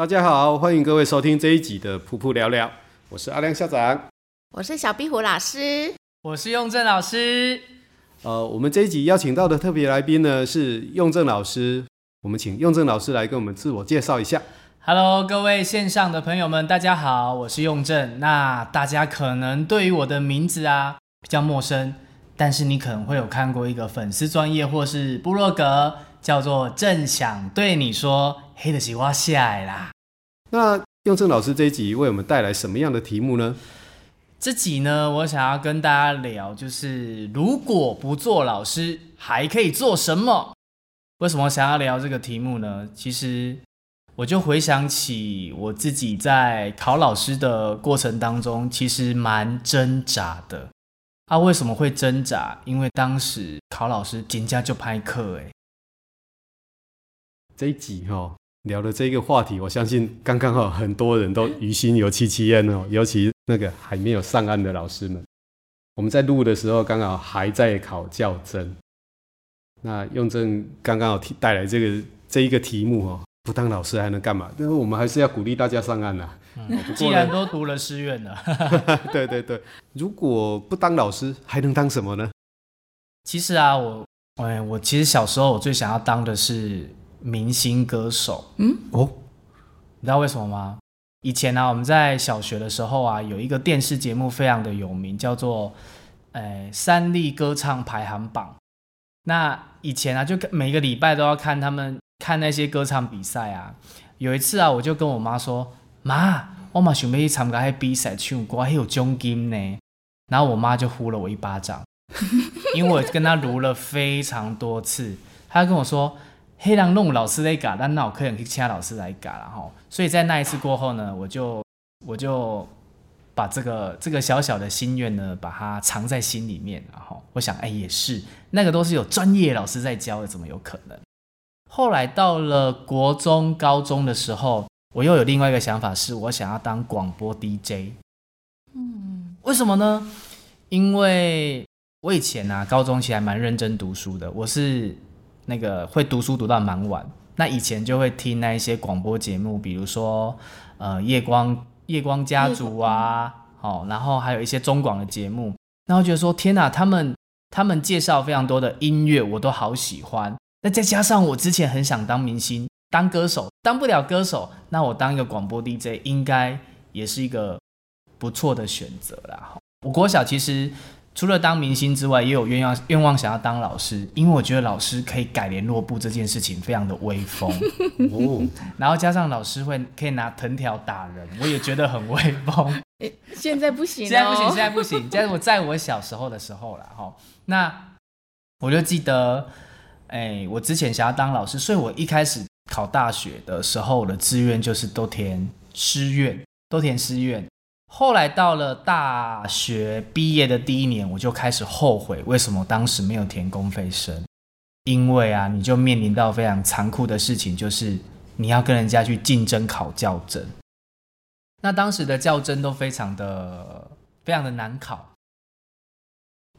大家好，欢迎各位收听这一集的噗噗聊聊，我是阿亮校长，我是小壁虎老师，我是用正老师。呃，我们这一集邀请到的特别来宾呢是用正老师，我们请用正老师来跟我们自我介绍一下。Hello，各位线上的朋友们，大家好，我是用正。那大家可能对于我的名字啊比较陌生，但是你可能会有看过一个粉丝专业或是部落格，叫做正想对你说。黑的西瓜下来啦。那用正老师这一集为我们带来什么样的题目呢？这集呢，我想要跟大家聊，就是如果不做老师，还可以做什么？为什么想要聊这个题目呢？其实我就回想起我自己在考老师的过程当中，其实蛮挣扎的。啊，为什么会挣扎？因为当时考老师人家就拍课，哎，这一集哦。聊的这个话题，我相信刚刚好很多人都于心有戚戚焉哦，尤其那个还没有上岸的老师们。我们在录的时候，刚好还在考教甄。那用正刚刚好提带来这个这一个题目哦，不当老师还能干嘛？但是我们还是要鼓励大家上岸呐。嗯、既然都读了师院了，对对对，如果不当老师，还能当什么呢？其实啊，我哎，我其实小时候我最想要当的是。明星歌手，嗯哦，你知道为什么吗？以前呢、啊，我们在小学的时候啊，有一个电视节目非常的有名，叫做呃三立歌唱排行榜。那以前啊，就每个礼拜都要看他们看那些歌唱比赛啊。有一次啊，我就跟我妈说：“妈，我嘛想要去参加那比赛唱歌，还有奖金呢。”然后我妈就呼了我一巴掌，因为我跟她撸了非常多次，她跟我说。黑狼弄老师来嘎，但那我可以去其他老师来嘎了哈。所以在那一次过后呢，我就我就把这个这个小小的心愿呢，把它藏在心里面。然后我想，哎，也是那个都是有专业老师在教的，怎么有可能？后来到了国中、高中的时候，我又有另外一个想法，是我想要当广播 DJ。嗯，为什么呢？因为我以前啊，高中其实还蛮认真读书的，我是。那个会读书读到蛮晚，那以前就会听那一些广播节目，比如说呃夜光夜光家族啊，好、哦，然后还有一些中广的节目，然后觉得说天哪，他们他们介绍非常多的音乐，我都好喜欢。那再加上我之前很想当明星，当歌手，当不了歌手，那我当一个广播 DJ 应该也是一个不错的选择啦。我国小其实。除了当明星之外，也有愿望愿望想要当老师，因为我觉得老师可以改联络部这件事情非常的威风 哦。然后加上老师会可以拿藤条打人，我也觉得很威风。现在不行，现在不行，现在不行。在我在我小时候的时候了哈，那我就记得，哎，我之前想要当老师，所以我一开始考大学的时候，我的志愿就是都填师院，都填师院。后来到了大学毕业的第一年，我就开始后悔，为什么当时没有填公费生？因为啊，你就面临到非常残酷的事情，就是你要跟人家去竞争考教甄。那当时的教甄都非常的、非常的难考，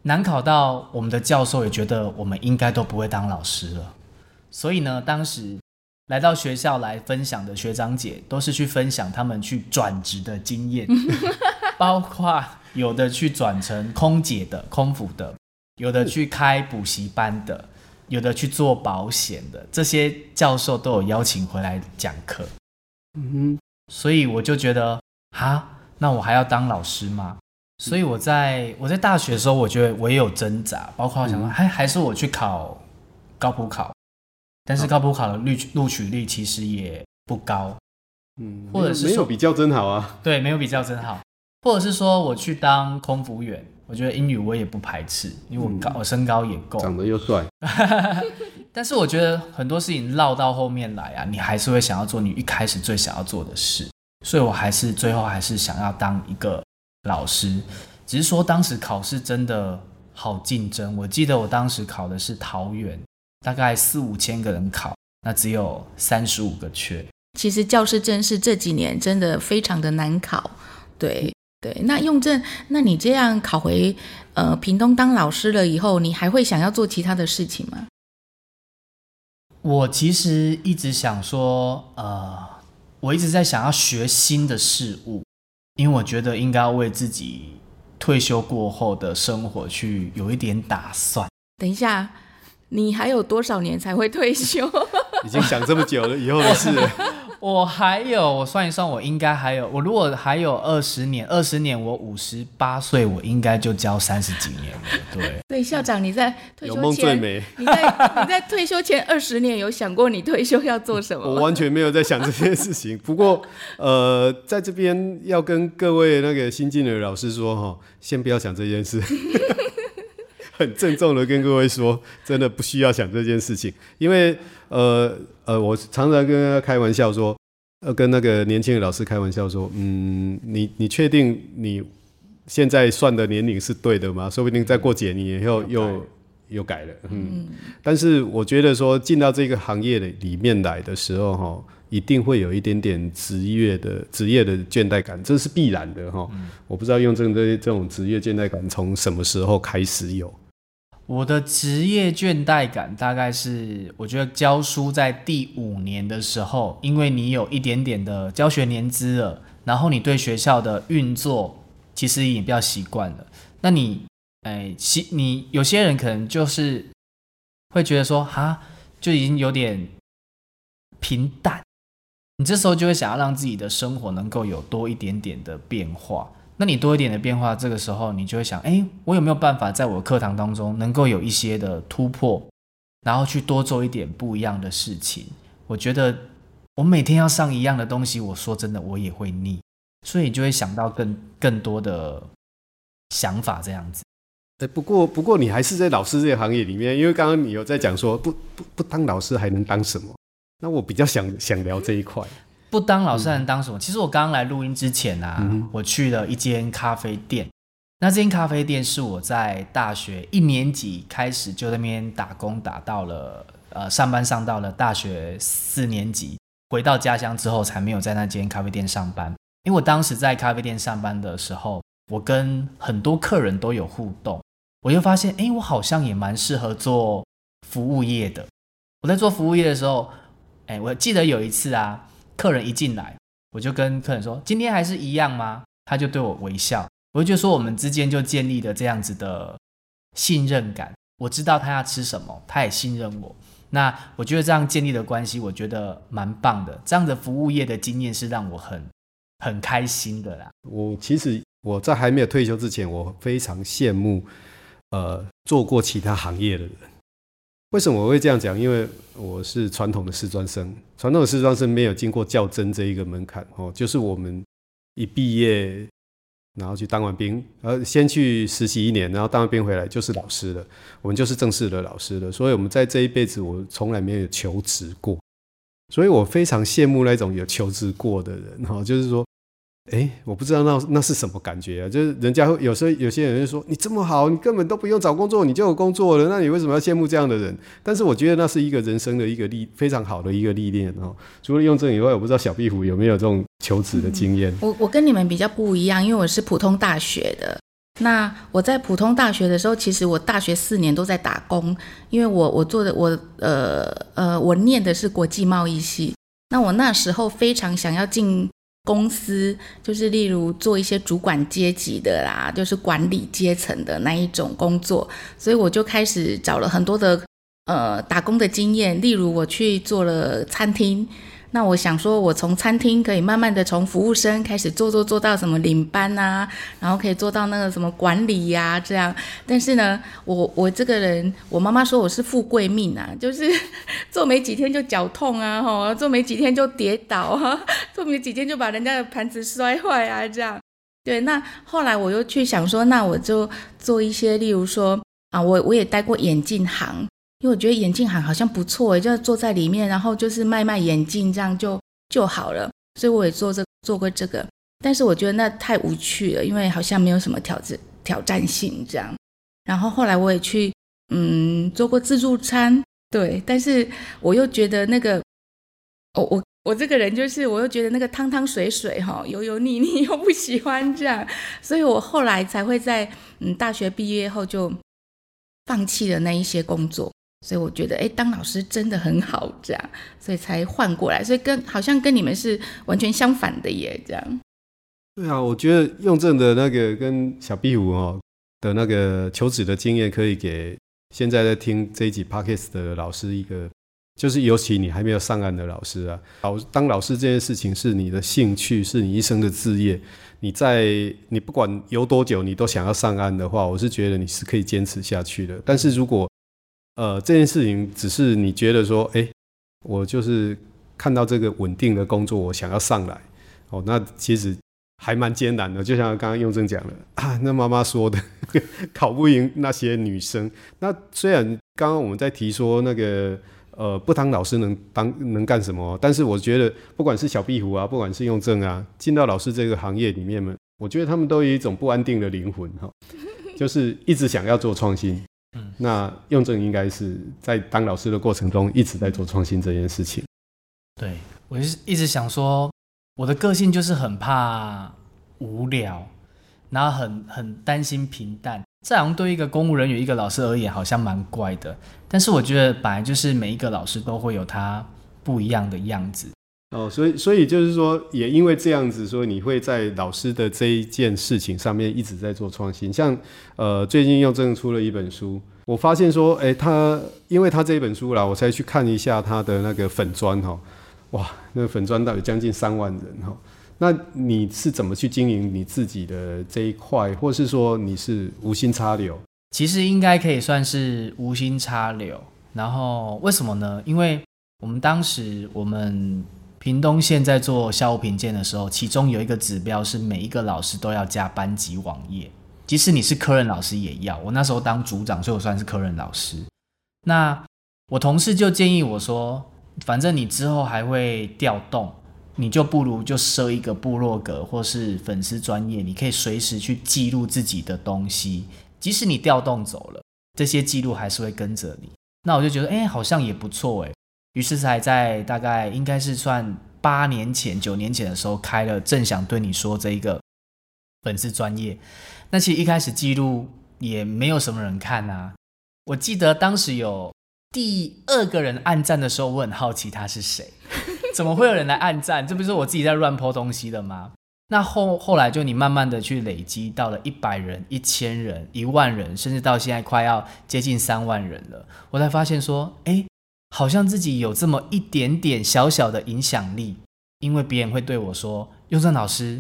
难考到我们的教授也觉得我们应该都不会当老师了。所以呢，当时。来到学校来分享的学长姐，都是去分享他们去转职的经验，包括有的去转成空姐的、空服的，有的去开补习班的，有的去做保险的，这些教授都有邀请回来讲课。嗯哼，所以我就觉得，哈，那我还要当老师吗？所以我在我在大学的时候，我觉得我也有挣扎，包括我想说，还还是我去考高普考。但是高普考的录取录取率其实也不高，嗯，或者是没有比较真好啊，对，没有比较真好，或者是说我去当空服员，我觉得英语我也不排斥，因为我高，嗯、我身高也够，长得又帅，但是我觉得很多事情绕到后面来啊，你还是会想要做你一开始最想要做的事，所以我还是最后还是想要当一个老师。只是说当时考试真的好竞争，我记得我当时考的是桃园，大概四五千个人考，那只有三十五个缺。其实教师证是这几年真的非常的难考，对对。那用证，那你这样考回呃屏东当老师了以后，你还会想要做其他的事情吗？我其实一直想说，呃，我一直在想要学新的事物，因为我觉得应该要为自己退休过后的生活去有一点打算。等一下，你还有多少年才会退休？已经想这么久了，以后的事。我还有，我算一算，我应该还有，我如果还有二十年，二十年我五十八岁，我应该就教三十几年了。对，对，校长你在退休前，有梦最美。你在你在退休前二十年有想过你退休要做什么？我完全没有在想这件事情。不过，呃，在这边要跟各位那个新进的老师说哈，先不要想这件事。很郑重的跟各位说，真的不需要想这件事情，因为呃呃，我常常跟他开玩笑说，呃，跟那个年轻的老师开玩笑说，嗯，你你确定你现在算的年龄是对的吗？说不定再过几年以后又又，又改了，嗯。但是我觉得说进到这个行业的里面来的时候，哈，一定会有一点点职业的职业的倦怠感，这是必然的，哈。我不知道用这这这种职业倦怠感从什么时候开始有。我的职业倦怠感大概是，我觉得教书在第五年的时候，因为你有一点点的教学年资了，然后你对学校的运作其实也比较习惯了。那你，哎，习你有些人可能就是会觉得说，哈，就已经有点平淡。你这时候就会想要让自己的生活能够有多一点点的变化。那你多一点的变化，这个时候你就会想，哎，我有没有办法在我课堂当中能够有一些的突破，然后去多做一点不一样的事情？我觉得我每天要上一样的东西，我说真的，我也会腻，所以你就会想到更更多的想法这样子。哎，不过不过你还是在老师这个行业里面，因为刚刚你有在讲说，不不不当老师还能当什么？那我比较想想聊这一块。不当老师还能当什么？其实我刚刚来录音之前啊，嗯、我去了一间咖啡店。那这间咖啡店是我在大学一年级开始就在那边打工，打到了呃上班上到了大学四年级，回到家乡之后才没有在那间咖啡店上班。因为我当时在咖啡店上班的时候，我跟很多客人都有互动，我就发现，哎，我好像也蛮适合做服务业的。我在做服务业的时候，哎，我记得有一次啊。客人一进来，我就跟客人说：“今天还是一样吗？”他就对我微笑，我就说我们之间就建立了这样子的信任感。我知道他要吃什么，他也信任我。那我觉得这样建立的关系，我觉得蛮棒的。这样的服务业的经验是让我很很开心的啦。我其实我在还没有退休之前，我非常羡慕呃做过其他行业的人。为什么我会这样讲？因为我是传统的师专生，传统的师专生没有经过较真这一个门槛哦，就是我们一毕业，然后去当完兵，呃，先去实习一年，然后当完兵回来就是老师了，我们就是正式的老师了。所以我们在这一辈子，我从来没有求职过，所以我非常羡慕那种有求职过的人哈，就是说。哎，我不知道那那是什么感觉啊？就是人家会有时候有些人就说，你这么好，你根本都不用找工作，你就有工作了，那你为什么要羡慕这样的人？但是我觉得那是一个人生的一个历非常好的一个历练哦。除了用这以外，我不知道小壁虎有没有这种求职的经验。我我跟你们比较不一样，因为我是普通大学的。那我在普通大学的时候，其实我大学四年都在打工，因为我我做的我呃呃我念的是国际贸易系。那我那时候非常想要进。公司就是例如做一些主管阶级的啦，就是管理阶层的那一种工作，所以我就开始找了很多的呃打工的经验，例如我去做了餐厅。那我想说，我从餐厅可以慢慢的从服务生开始做做做到什么领班啊，然后可以做到那个什么管理呀、啊、这样。但是呢，我我这个人，我妈妈说我是富贵命啊，就是做没几天就脚痛啊，吼，做没几天就跌倒啊，做没几天就把人家的盘子摔坏啊，这样。对，那后来我又去想说，那我就做一些，例如说啊，我我也待过眼镜行。因为我觉得眼镜行好像不错，就坐在里面，然后就是卖卖眼镜这样就就好了。所以我也做这做过这个，但是我觉得那太无趣了，因为好像没有什么挑战挑战性这样。然后后来我也去嗯做过自助餐，对，但是我又觉得那个，我我我这个人就是我又觉得那个汤汤水水哈，油油腻腻又不喜欢这样，所以我后来才会在嗯大学毕业后就放弃了那一些工作。所以我觉得，哎，当老师真的很好，这样，所以才换过来。所以跟好像跟你们是完全相反的耶，这样。对啊，我觉得用正的那个跟小壁虎哦的那个求职的经验，可以给现在在听这一集 Podcast 的老师一个，就是尤其你还没有上岸的老师啊，老当老师这件事情是你的兴趣，是你一生的志业。你在你不管游多久，你都想要上岸的话，我是觉得你是可以坚持下去的。但是如果呃，这件事情只是你觉得说，哎，我就是看到这个稳定的工作，我想要上来，哦，那其实还蛮艰难的。就像刚刚用正讲的啊，那妈妈说的，考不赢那些女生。那虽然刚刚我们在提说那个，呃，不当老师能当能干什么？但是我觉得，不管是小壁虎啊，不管是用正啊，进到老师这个行业里面嘛，我觉得他们都有一种不安定的灵魂，哈，就是一直想要做创新。嗯，那用正应该是在当老师的过程中一直在做创新这件事情。对，我就是一直想说，我的个性就是很怕无聊，然后很很担心平淡。这好像对一个公务人员、一个老师而言，好像蛮怪的。但是我觉得本来就是每一个老师都会有他不一样的样子。哦，所以所以就是说，也因为这样子，说你会在老师的这一件事情上面一直在做创新。像呃，最近又正出了一本书，我发现说，哎，他因为他这一本书啦，我才去看一下他的那个粉砖哈，哇，那个粉砖到底将近三万人哈。那你是怎么去经营你自己的这一块，或是说你是无心插柳？其实应该可以算是无心插柳。然后为什么呢？因为我们当时我们。屏东县在做校务评鉴的时候，其中有一个指标是每一个老师都要加班级网页，即使你是科任老师也要。我那时候当组长，所以我算是科任老师。那我同事就建议我说，反正你之后还会调动，你就不如就设一个部落格或是粉丝专业，你可以随时去记录自己的东西，即使你调动走了，这些记录还是会跟着你。那我就觉得，哎，好像也不错，哎。于是才在大概应该是算八年前、九年前的时候开了，正想对你说这一个粉丝专业。那其实一开始记录也没有什么人看啊。我记得当时有第二个人按赞的时候，我很好奇他是谁，怎么会有人来按赞？这不是我自己在乱泼东西的吗？那后后来就你慢慢的去累积，到了一百人、一千人、一万人，甚至到现在快要接近三万人了，我才发现说，哎。好像自己有这么一点点小小的影响力，因为别人会对我说：“用正老师，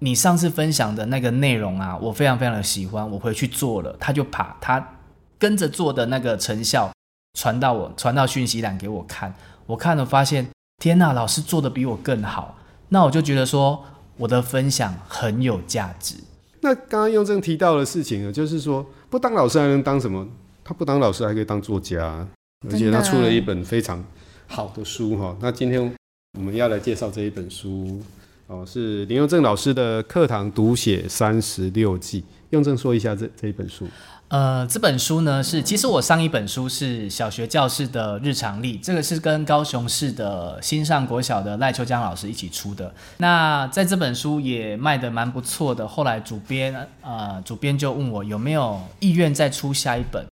你上次分享的那个内容啊，我非常非常的喜欢，我回去做了。”他就把他跟着做的那个成效传到我，传到讯息栏给我看。我看了发现，天哪，老师做的比我更好。那我就觉得说，我的分享很有价值。那刚刚用正提到的事情呢，就是说，不当老师还能当什么？他不当老师还可以当作家。而且他出了一本非常好的书哈，那今天我们要来介绍这一本书哦，是林佑正老师的课堂读写三十六计。用正说一下这这一本书。呃，这本书呢是，其实我上一本书是小学教室的日常历，这个是跟高雄市的新上国小的赖秋江老师一起出的。那在这本书也卖得蛮不错的，后来主编呃主编就问我有没有意愿再出下一本。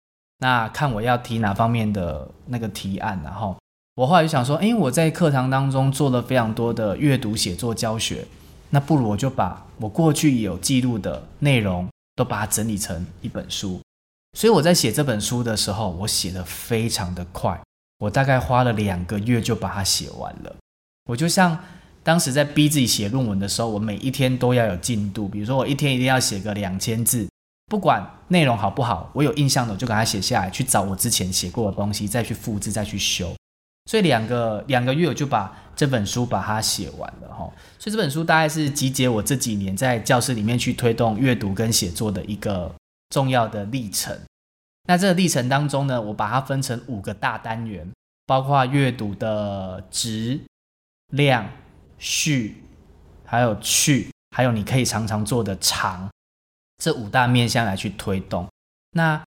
那看我要提哪方面的那个提案，然后我后来就想说，诶，我在课堂当中做了非常多的阅读写作教学，那不如我就把我过去有记录的内容都把它整理成一本书。所以我在写这本书的时候，我写得非常的快，我大概花了两个月就把它写完了。我就像当时在逼自己写论文的时候，我每一天都要有进度，比如说我一天一定要写个两千字。不管内容好不好，我有印象的我就把它写下来，去找我之前写过的东西，再去复制，再去修。所以两个两个月我就把这本书把它写完了哈。所以这本书大概是集结我这几年在教室里面去推动阅读跟写作的一个重要的历程。那这个历程当中呢，我把它分成五个大单元，包括阅读的质、量、序，还有趣，还有你可以常常做的长，这五大面向来去推动。那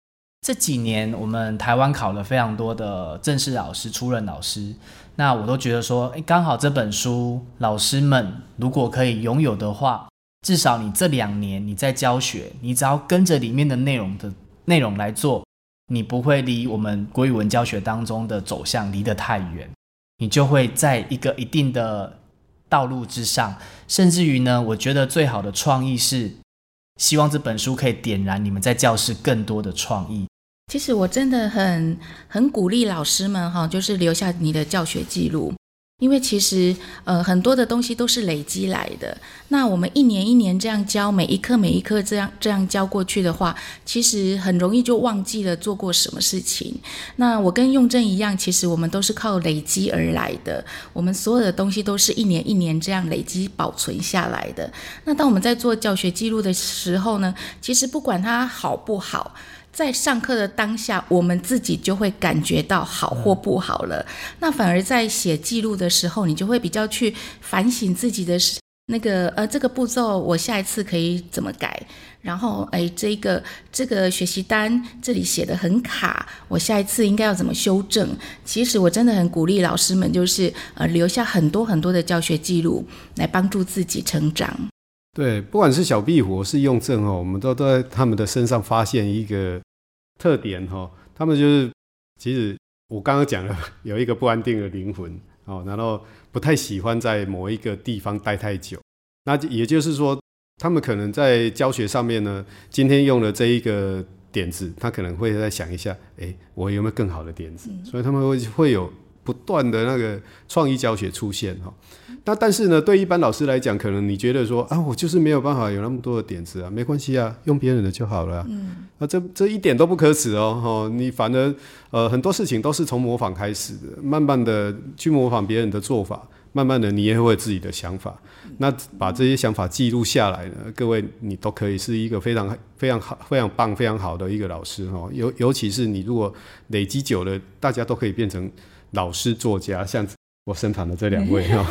这几年我们台湾考了非常多的正式老师、初任老师，那我都觉得说，哎，刚好这本书老师们如果可以拥有的话，至少你这两年你在教学，你只要跟着里面的内容的内容来做，你不会离我们国语文教学当中的走向离得太远，你就会在一个一定的道路之上，甚至于呢，我觉得最好的创意是，希望这本书可以点燃你们在教室更多的创意。其实我真的很很鼓励老师们哈，就是留下你的教学记录，因为其实呃很多的东西都是累积来的。那我们一年一年这样教，每一课每一课这样这样教过去的话，其实很容易就忘记了做过什么事情。那我跟用正一样，其实我们都是靠累积而来的，我们所有的东西都是一年一年这样累积保存下来的。那当我们在做教学记录的时候呢，其实不管它好不好。在上课的当下，我们自己就会感觉到好或不好了。那反而在写记录的时候，你就会比较去反省自己的那个呃这个步骤，我下一次可以怎么改？然后哎，这个这个学习单这里写的很卡，我下一次应该要怎么修正？其实我真的很鼓励老师们，就是呃留下很多很多的教学记录，来帮助自己成长。对，不管是小壁虎是用正哦，我们都都在他们的身上发现一个特点哈，他们就是其实我刚刚讲了 有一个不安定的灵魂哦，然后不太喜欢在某一个地方待太久。那也就是说，他们可能在教学上面呢，今天用了这一个点子，他可能会再想一下，哎，我有没有更好的点子？所以他们会会有。不断的那个创意教学出现哈，那但是呢，对一般老师来讲，可能你觉得说啊，我就是没有办法有那么多的点子啊，没关系啊，用别人的就好了啊。嗯，那这这一点都不可耻哦，哈，你反而呃很多事情都是从模仿开始的，慢慢的去模仿别人的做法，慢慢的你也会有自己的想法。那把这些想法记录下来呢，各位你都可以是一个非常非常好、非常棒、非常好的一个老师哦。尤尤其是你如果累积久了，大家都可以变成。老师、作家，像我身旁的这两位哈，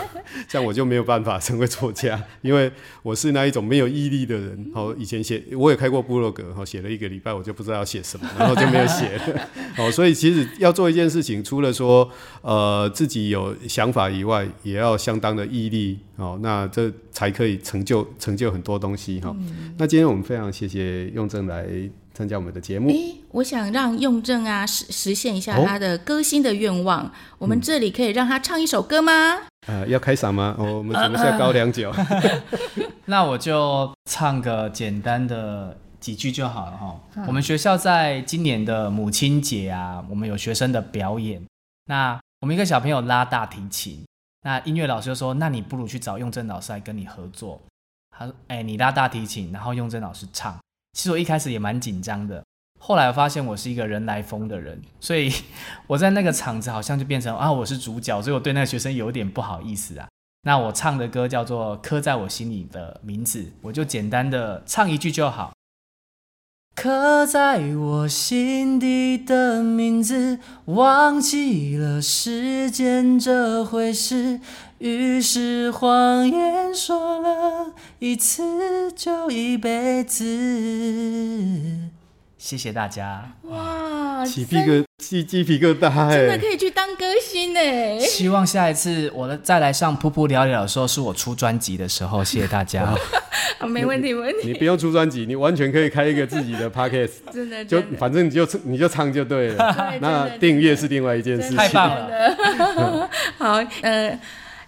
像我就没有办法成为作家，因为我是那一种没有毅力的人。好，以前写我也开过部落格，好，写了一个礼拜，我就不知道要写什么，然后就没有写了。好，所以其实要做一件事情，除了说呃自己有想法以外，也要相当的毅力。哦，那这才可以成就成就很多东西哈。那今天我们非常谢谢用正来。参加我们的节目。诶，我想让用正啊实实现一下他的歌星的愿望。哦。我们这里可以让他唱一首歌吗？呃，要开嗓吗？哦，我们什么下高粱酒？那我就唱个简单的几句就好了哈。嗯。我们学校在今年的母亲节啊，我们有学生的表演。那我们一个小朋友拉大提琴，那音乐老师就说：“那你不如去找用正老师来跟你合作。”他说：“哎，你拉大提琴，然后用正老师唱。”其实我一开始也蛮紧张的，后来我发现我是一个人来疯的人，所以我在那个场子好像就变成啊，我是主角，所以我对那个学生有点不好意思啊。那我唱的歌叫做《刻在我心里的名字》，我就简单的唱一句就好。刻在我心底的名字，忘记了时间这回事，于是谎言说了一次就一辈子。谢谢大家！哇，起皮疙起鸡皮疙瘩，真的可以去当歌星哎！希望下一次我的再来上噗噗聊聊的时候，是我出专辑的时候。谢谢大家，没问题，没问题。你不用出专辑，你完全可以开一个自己的 podcast，真的，就反正你就你就唱就对了。那订阅是另外一件事情。太棒了！好，呃。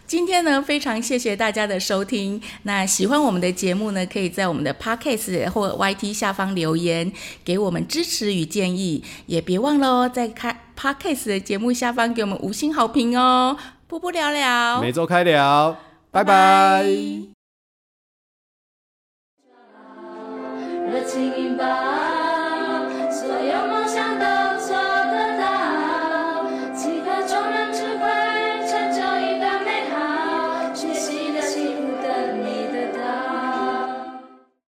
今天呢，非常谢谢大家的收听。那喜欢我们的节目呢，可以在我们的 Podcast 或 YT 下方留言，给我们支持与建议。也别忘了哦，在开 Podcast 的节目下方给我们五星好评哦。波波聊聊，每周开聊，拜拜。拜拜。